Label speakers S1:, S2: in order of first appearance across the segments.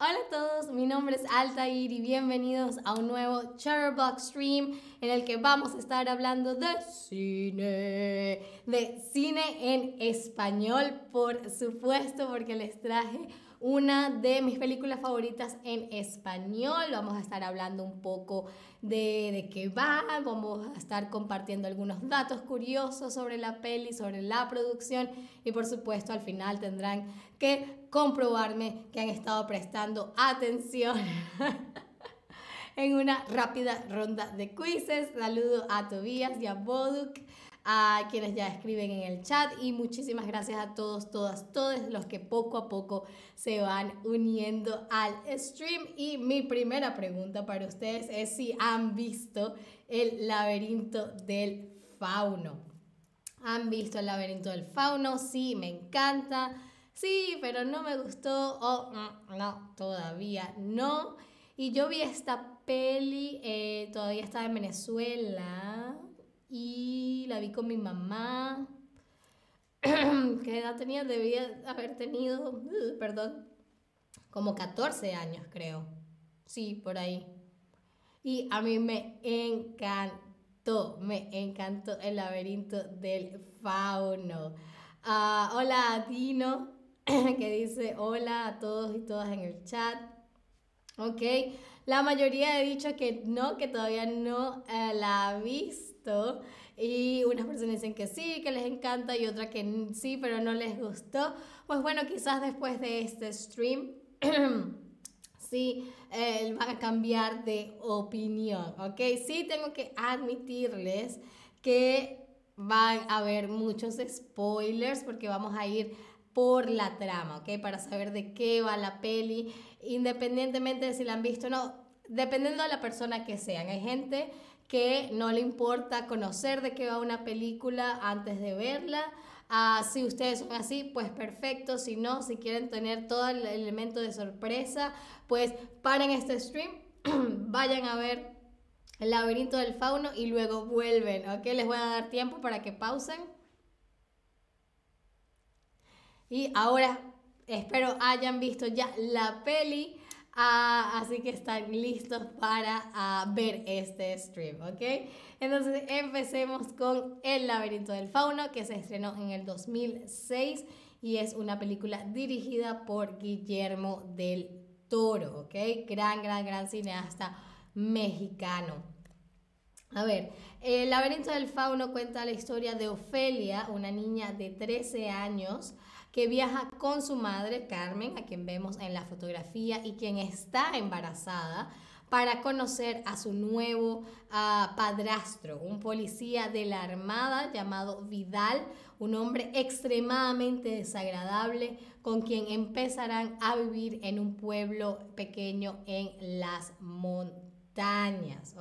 S1: Hola a todos, mi nombre es Altair y bienvenidos a un nuevo Chatterbox Stream en el que vamos a estar hablando de cine, de cine en español, por supuesto, porque les traje una de mis películas favoritas en español. Vamos a estar hablando un poco de, de qué va, vamos a estar compartiendo algunos datos curiosos sobre la peli, sobre la producción y por supuesto al final tendrán que comprobarme que han estado prestando atención. en una rápida ronda de quizzes. Saludo a Tobías y a Boduk a quienes ya escriben en el chat y muchísimas gracias a todos, todas, todos los que poco a poco se van uniendo al stream. Y mi primera pregunta para ustedes es si han visto el laberinto del fauno. ¿Han visto el laberinto del fauno? Sí, me encanta. Sí, pero no me gustó. Oh, no, todavía no. Y yo vi esta peli, eh, todavía estaba en Venezuela y la vi con mi mamá. ¿Qué edad tenía? Debía haber tenido, uh, perdón, como 14 años creo. Sí, por ahí. Y a mí me encantó, me encantó el laberinto del fauno. Uh, hola Dino, que dice hola a todos y todas en el chat. Ok, la mayoría he dicho que no, que todavía no eh, la ha visto. Y unas personas dicen que sí, que les encanta y otra que sí, pero no les gustó. Pues bueno, quizás después de este stream, sí, eh, van a cambiar de opinión, ¿ok? Sí tengo que admitirles que van a haber muchos spoilers porque vamos a ir por la trama, ¿ok? Para saber de qué va la peli, independientemente de si la han visto o no, dependiendo de la persona que sean. Hay gente que no le importa conocer de qué va una película antes de verla. Ah, si ustedes son así, pues perfecto. Si no, si quieren tener todo el elemento de sorpresa, pues paren este stream, vayan a ver el laberinto del fauno y luego vuelven, ¿ok? Les voy a dar tiempo para que pausen. Y ahora espero hayan visto ya la peli. Ah, así que están listos para ah, ver este stream, ¿ok? Entonces empecemos con El laberinto del fauno que se estrenó en el 2006 y es una película dirigida por Guillermo del Toro, ¿ok? Gran, gran, gran cineasta mexicano. A ver, El laberinto del fauno cuenta la historia de Ofelia, una niña de 13 años, que viaja con su madre, Carmen, a quien vemos en la fotografía y quien está embarazada, para conocer a su nuevo uh, padrastro, un policía de la Armada llamado Vidal, un hombre extremadamente desagradable con quien empezarán a vivir en un pueblo pequeño en las montañas,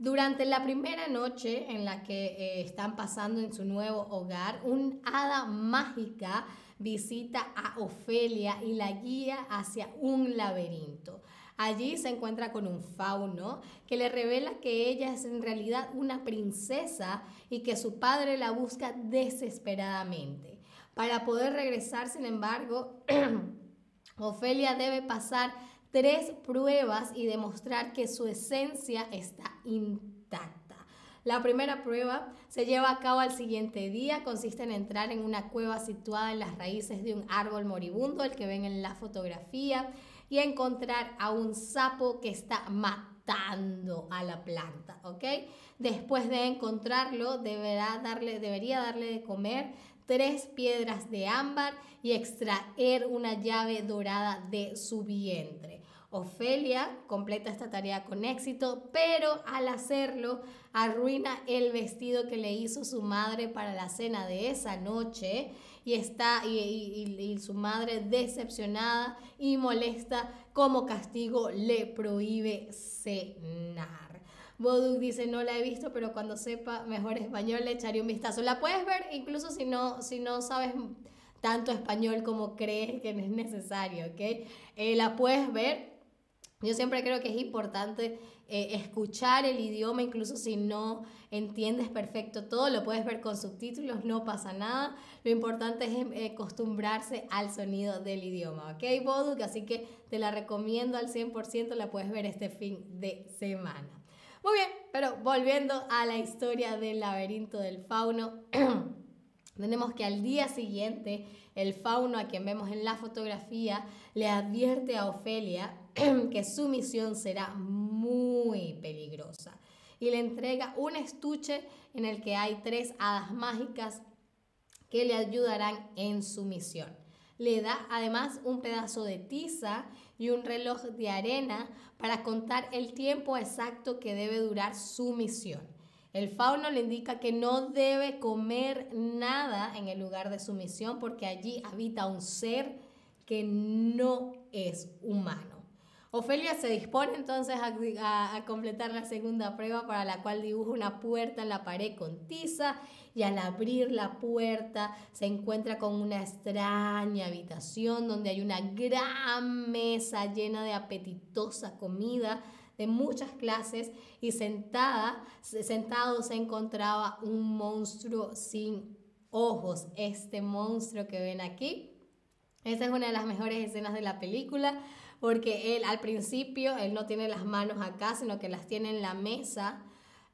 S1: durante la primera noche en la que eh, están pasando en su nuevo hogar, un hada mágica visita a Ofelia y la guía hacia un laberinto. Allí se encuentra con un fauno que le revela que ella es en realidad una princesa y que su padre la busca desesperadamente. Para poder regresar, sin embargo, Ofelia debe pasar tres pruebas y demostrar que su esencia está intacta. La primera prueba se lleva a cabo al siguiente día, consiste en entrar en una cueva situada en las raíces de un árbol moribundo, el que ven en la fotografía, y encontrar a un sapo que está matando a la planta, ¿ok? Después de encontrarlo, deberá darle, debería darle de comer tres piedras de ámbar y extraer una llave dorada de su vientre. Ofelia completa esta tarea con éxito, pero al hacerlo arruina el vestido que le hizo su madre para la cena de esa noche y está y, su madre decepcionada y molesta como castigo le prohíbe cenar. Boduk dice, no la he visto, pero cuando sepa mejor español le echaré un vistazo. La puedes ver incluso si no, si no sabes tanto español como crees que es necesario, ¿ok? Eh, la puedes ver yo siempre creo que es importante eh, escuchar el idioma, incluso si no entiendes perfecto todo, lo puedes ver con subtítulos, no pasa nada. Lo importante es eh, acostumbrarse al sonido del idioma, ¿ok, Boduk? Así que te la recomiendo al 100%, la puedes ver este fin de semana. Muy bien, pero volviendo a la historia del laberinto del fauno, tenemos que al día siguiente el fauno a quien vemos en la fotografía le advierte a Ofelia que su misión será muy peligrosa y le entrega un estuche en el que hay tres hadas mágicas que le ayudarán en su misión. Le da además un pedazo de tiza y un reloj de arena para contar el tiempo exacto que debe durar su misión. El fauno le indica que no debe comer nada en el lugar de su misión porque allí habita un ser que no es humano. Ofelia se dispone entonces a, completar la segunda prueba para la cual dibuja una puerta en la pared con tiza y al abrir la puerta se encuentra con una extraña habitación donde hay una gran mesa llena de apetitosa comida de muchas clases y sentada, sentado se encontraba un monstruo sin ojos. Este monstruo que ven aquí. Esta es una de las mejores escenas de la película porque él al principio, él no tiene las manos acá, sino que las tiene en la mesa.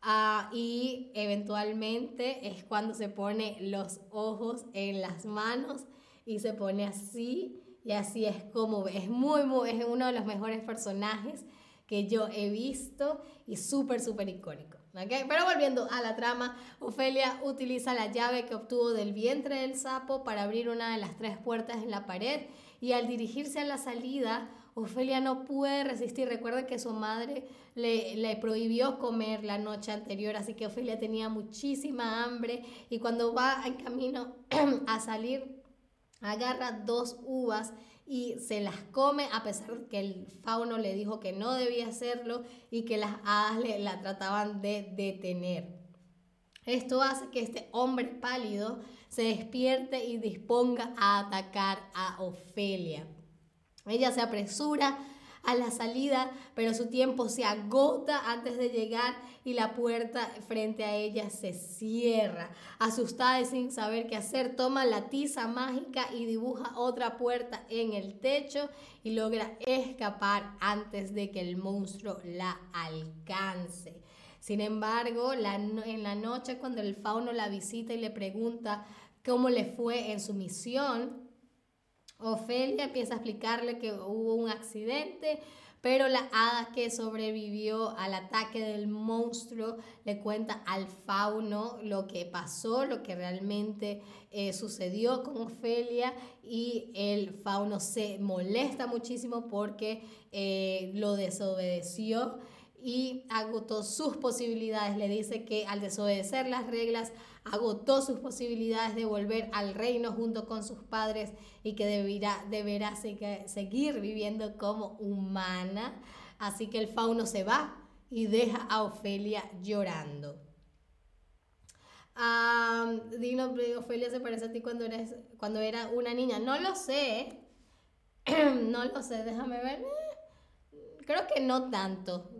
S1: Ah, y eventualmente es cuando se pone los ojos en las manos y se pone así y así es como es muy, muy es uno de los mejores personajes que yo he visto y súper súper icónico ¿okay? pero volviendo a la trama Ofelia utiliza la llave que obtuvo del vientre del sapo para abrir una de las tres puertas en la pared y al dirigirse a la salida Ofelia no puede resistir. Recuerda que su madre le, le, prohibió comer la noche anterior, así que Ofelia tenía muchísima hambre y cuando va en camino a salir, agarra dos uvas y se las come a pesar que el fauno le dijo que no debía hacerlo y que las hadas le, la trataban de detener. Esto hace que este hombre pálido se despierte y disponga a atacar a Ofelia. Ella se apresura a la salida, pero su tiempo se agota antes de llegar y la puerta frente a ella se cierra. Asustada y sin saber qué hacer, toma la tiza mágica y dibuja otra puerta en el techo y logra escapar antes de que el monstruo la alcance. Sin embargo, en la noche cuando el fauno la visita y le pregunta cómo le fue en su misión, Ofelia empieza a explicarle que hubo un accidente, pero la hada que sobrevivió al ataque del monstruo le cuenta al fauno lo que pasó, lo que realmente eh, sucedió con Ofelia y el fauno se molesta muchísimo porque eh, lo desobedeció y agotó sus posibilidades. Le dice que al desobedecer las reglas agotó sus posibilidades de volver al reino junto con sus padres y que deberá, deberá seguir viviendo como humana. Así que el fauno se va y deja a Ofelia llorando. Dino, Ofelia se parece a ti cuando, eres, cuando era una niña. No lo sé. no lo sé, déjame ver. Creo que no tanto.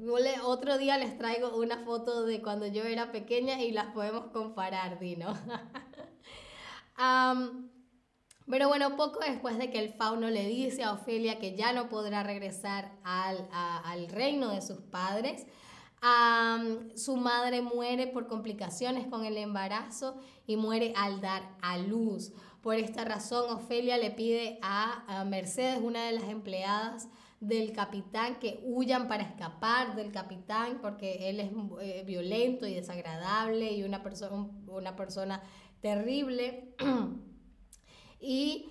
S1: Otro día les traigo una foto de cuando yo era pequeña y las podemos comparar, Dino. pero bueno, poco después de que el fauno le dice a Ofelia que ya no podrá regresar al, reino de sus padres, su madre muere por complicaciones con el embarazo y muere al dar a luz. Por esta razón, Ofelia le pide a Mercedes, una de las empleadas, del capitán, que huyan para escapar del capitán porque él es eh, violento y desagradable y una, persona una persona terrible. y,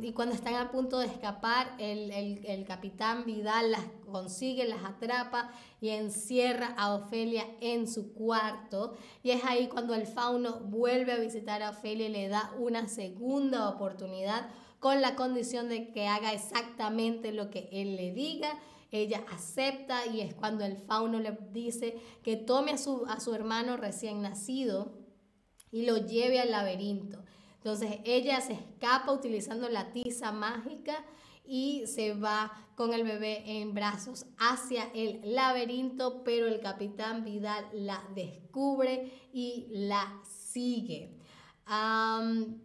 S1: y, cuando están a punto de escapar, el, el, el, capitán Vidal las consigue, las atrapa y encierra a Ofelia en su cuarto. Y es ahí cuando el fauno vuelve a visitar a Ofelia y le da una segunda oportunidad con la condición de que haga exactamente lo que él le diga. Ella acepta y es cuando el fauno le dice que tome a su, a su hermano recién nacido y lo lleve al laberinto. Entonces ella se escapa utilizando la tiza mágica y se va con el bebé en brazos hacia el laberinto, pero el capitán Vidal la descubre y la sigue.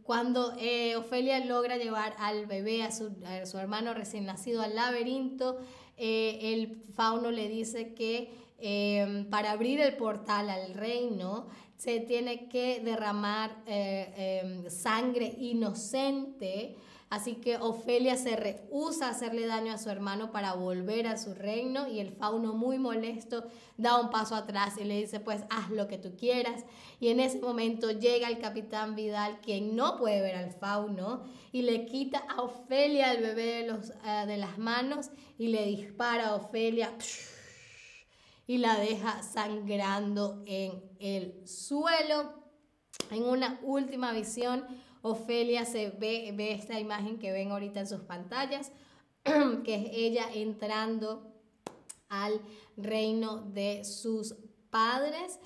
S1: Cuando eh, Ofelia logra llevar al bebé, a su, hermano recién nacido al laberinto, eh, el fauno le dice que em, para abrir el portal al reino se tiene que derramar eh, em, sangre inocente Así que Ofelia se rehúsa a hacerle daño a su hermano para volver a su reino y el fauno muy molesto da un paso atrás y le dice pues haz lo que tú quieras. Y en ese momento llega el capitán Vidal quien no puede ver al fauno y le quita a Ofelia el bebé de, los, eh, de las manos y le dispara a Ofelia y la deja sangrando en el suelo. En una última visión, Ofelia se ve, ve esta imagen que ven ahorita en sus pantallas, que es ella entrando al reino de sus padres.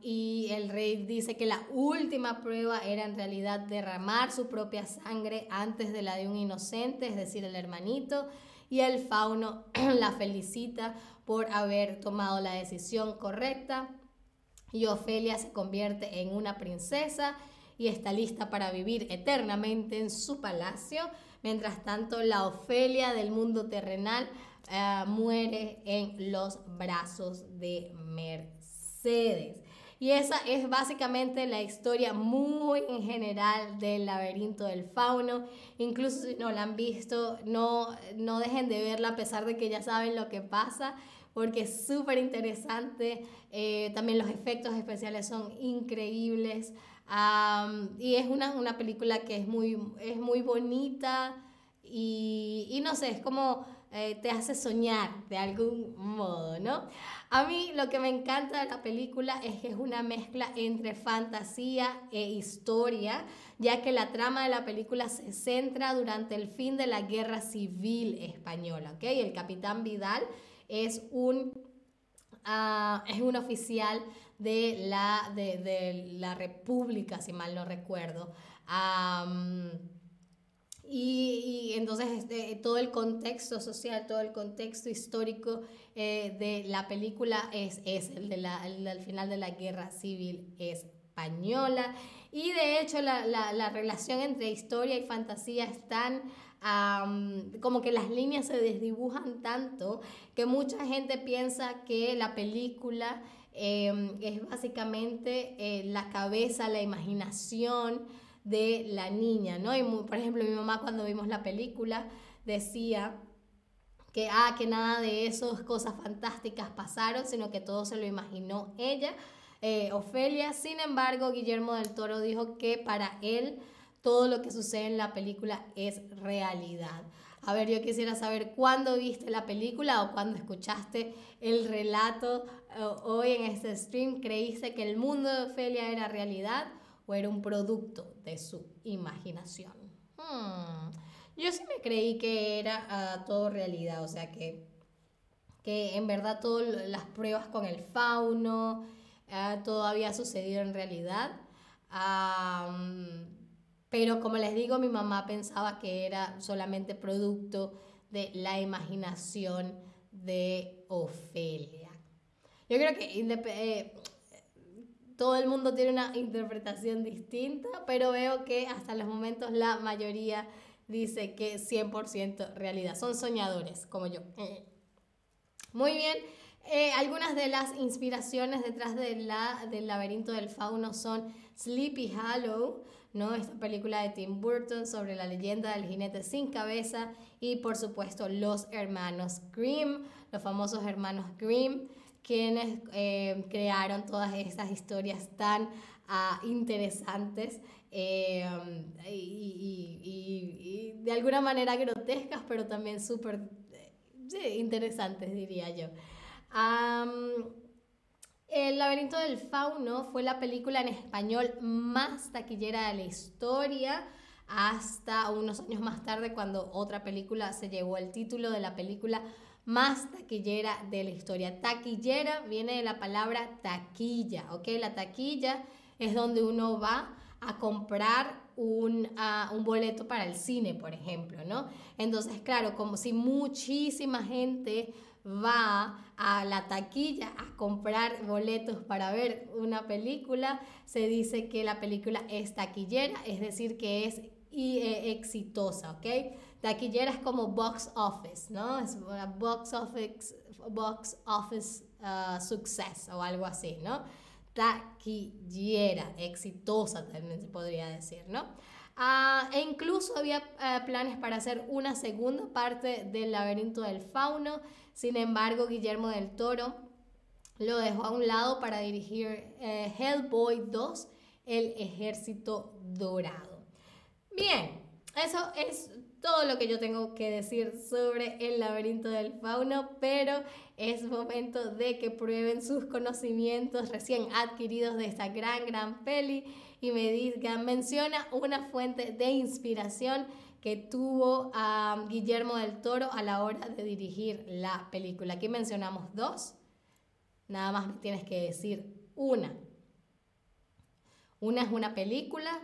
S1: y el rey dice que la última prueba era en realidad derramar su propia sangre antes de la de un inocente, es decir, el hermanito. Y el fauno la felicita por haber tomado la decisión correcta. Y Ofelia se convierte en una princesa y está lista para vivir eternamente en su palacio. Mientras tanto, la Ofelia del mundo terrenal eh, muere en los brazos de Mercedes. Y esa es básicamente la historia muy en general del laberinto del fauno. Incluso si no la han visto, no, no dejen de verla a pesar de que ya saben lo que pasa, porque es súper interesante. Eh, también los efectos especiales son increíbles y es una, una, película que es muy, es muy bonita y, y no sé, es como eh, te hace soñar de algún modo, ¿no? A mí lo que me encanta de la película es que es una mezcla entre fantasía e historia, ya que la trama de la película se centra durante el fin de la guerra civil española, ¿ok? El capitán Vidal es un, uh, es un oficial de la, de, la República, si mal no recuerdo. y, entonces este, todo el contexto social, todo el contexto histórico eh, de la película es, es el, de final de la guerra civil española. Y de hecho la, la, la relación entre historia y fantasía es tan como que las líneas se desdibujan tanto que mucha gente piensa que la película Em, es básicamente eh, la cabeza, la imaginación de la niña, ¿no? Y por ejemplo, mi mamá cuando vimos la película decía que, ah, que nada de esas cosas fantásticas pasaron, sino que todo se lo imaginó ella, eh, Ofelia. Sin embargo, Guillermo del Toro dijo que para él todo lo que sucede en la película es realidad. A ver, yo quisiera saber cuándo viste la película o cuándo escuchaste el relato eh, hoy en este stream. ¿Creíste que el mundo de Ofelia era realidad o era un producto de su imaginación? Hmm. Yo sí me creí que era ah, todo realidad, o sea que, que en verdad todas las pruebas con el fauno, uh, todo había sucedido en realidad. Pero como les digo, mi mamá pensaba que era solamente producto de la imaginación de Ofelia. Yo creo que eh, todo el mundo tiene una interpretación distinta, pero veo que hasta los momentos la mayoría dice que 100% realidad. Son soñadores como yo. Muy bien. Eh, algunas de las inspiraciones detrás de la, del laberinto del fauno son Sleepy Hollow, ¿no? Esta película de Tim Burton sobre la leyenda del jinete sin cabeza y por supuesto los hermanos Grimm, los famosos hermanos Grimm, quienes eh, crearon todas estas historias tan ah, interesantes eh, y, de alguna manera grotescas, pero también súper interesantes, diría yo. El laberinto del fauno fue la película en español más taquillera de la historia hasta unos años más tarde cuando otra película se llevó el título de la película más taquillera de la historia. Taquillera viene de la palabra taquilla, ¿ok? La taquilla es donde uno va a comprar un, un, boleto para el cine, por ejemplo, ¿no? Entonces, claro, como si muchísima gente va a la taquilla a comprar boletos para ver una película, se dice que la película es taquillera, es decir, que es eh, exitosa, ¿ok? Taquillera es como box office, ¿no? Es box office, box office uh, success o algo así, ¿no? Taquillera, exitosa también se podría decir, ¿no? Ah, e incluso había eh, planes para hacer una segunda parte del laberinto del fauno, sin embargo Guillermo del Toro lo dejó a un lado para dirigir eh, Hellboy 2, El Ejército Dorado. Bien, eso es todo lo que yo tengo que decir sobre el laberinto del fauno, pero es momento de que prueben sus conocimientos recién adquiridos de esta gran, gran peli y me digan, menciona una fuente de inspiración que tuvo a Guillermo del Toro a la hora de dirigir la película. Aquí mencionamos dos, nada más tienes que decir una. Una es una película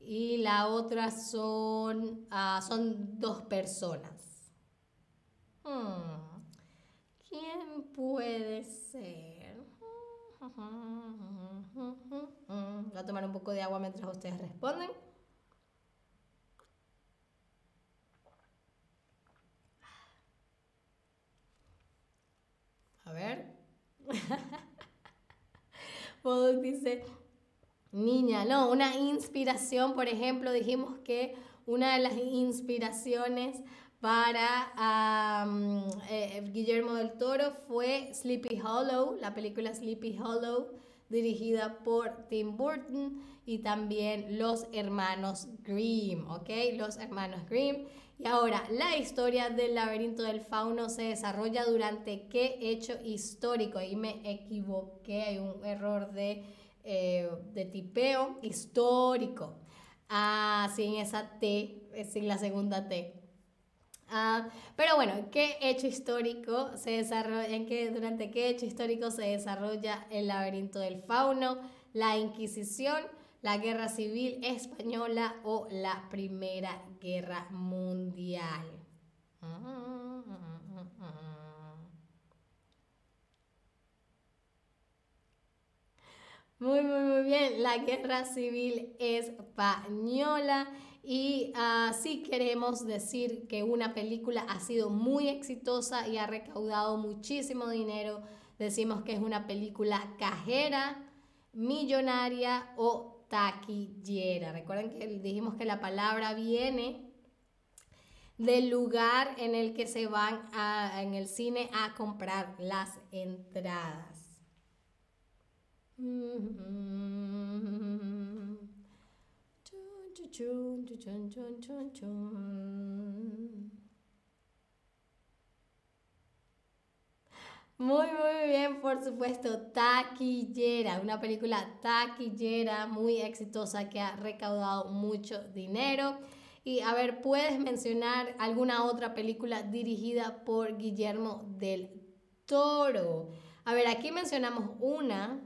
S1: y la otra son, ah, son dos personas. Hmm, ¿Quién puede ser? Voy a tomar un poco de agua mientras ustedes responden. A ver. Dice, niña, no, una inspiración, por ejemplo, dijimos que una de las inspiraciones para eh, Guillermo del Toro fue Sleepy Hollow, la película Sleepy Hollow, dirigida por Tim Burton y también los hermanos Grimm, ¿ok? Los hermanos Grimm. Y ahora, la historia del laberinto del fauno se desarrolla durante qué hecho histórico. Y me equivoqué, hay un error de eh, de tipeo histórico. Ah, sin esa T, eh, sin la segunda T. Ah, pero bueno, ¿qué hecho histórico se desarrolla, en qué, durante qué hecho histórico se desarrolla el laberinto del fauno, la Inquisición, la Guerra Civil Española o la Primera Guerra Mundial? Muy, muy, muy bien. La guerra civil española. Y así queremos decir que una película ha sido muy exitosa y ha recaudado muchísimo dinero. Decimos que es una película cajera, millonaria o taquillera. Recuerden que dijimos que la palabra viene del lugar en el que se van en el cine a comprar las entradas. Muy, muy bien, por supuesto, Taquillera, una película taquillera muy exitosa que ha recaudado mucho dinero. Y a ver, ¿puedes mencionar alguna otra película dirigida por Guillermo del Toro? A ver, aquí mencionamos una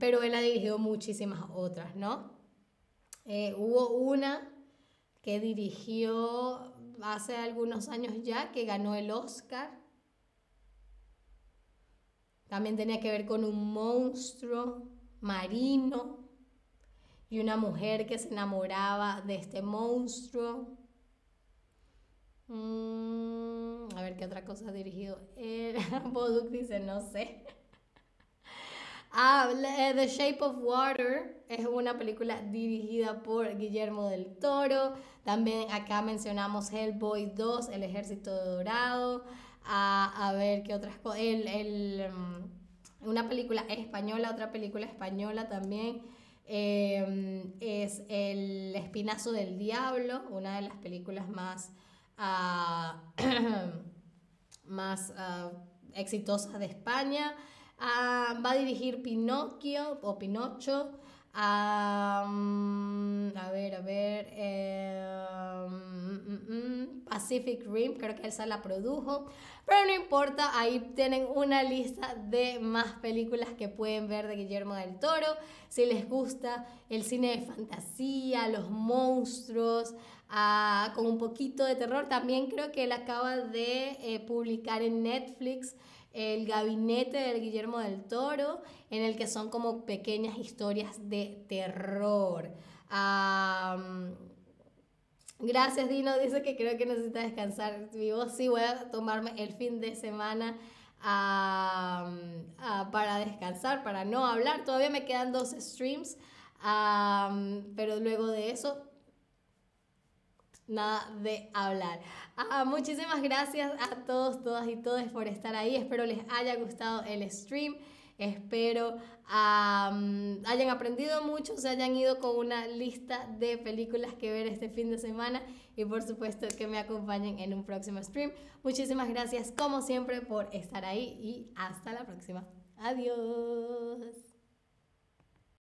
S1: pero él ha dirigido muchísimas otras, ¿no? Eh, hubo una que dirigió hace algunos años ya, que ganó el Oscar. También tenía que ver con un monstruo marino y una mujer que se enamoraba de este monstruo. Mm, a ver qué otra cosa ha dirigido. Eh, Boduk dice, no sé. Ah, The Shape of Water es una película dirigida por Guillermo del Toro. También acá mencionamos Hellboy 2, El Ejército Dorado. Ah, a ver qué otras cosas. El, mm, una película española, otra película española también. Em, es El Espinazo del Diablo, una de las películas más, ah, más exitosas de España. Ah, va a dirigir Pinocchio o Pinocho. a ver, a ver. Eh, mm, mm, mm, Pacific Rim, creo que esa la produjo, pero no importa, ahí tienen una lista de más películas que pueden ver de Guillermo del Toro, si les gusta el cine de fantasía, los monstruos, ah, con un poquito de terror, también creo que él acaba de eh, publicar en Netflix el gabinete del Guillermo del Toro, en el que son como pequeñas historias de terror. gracias Dino, dice que creo que necesita descansar. Vivo sí, voy a tomarme el fin de semana para descansar, para no hablar. Todavía me quedan dos streams, pero luego de eso nada de hablar. Ah, muchísimas gracias a todos, todas y todos por estar ahí. Espero les haya gustado el stream. Espero hayan aprendido mucho, se hayan ido con una lista de películas que ver este fin de semana y por supuesto que me acompañen en un próximo stream. Muchísimas gracias como siempre por estar ahí y hasta la próxima. Adiós.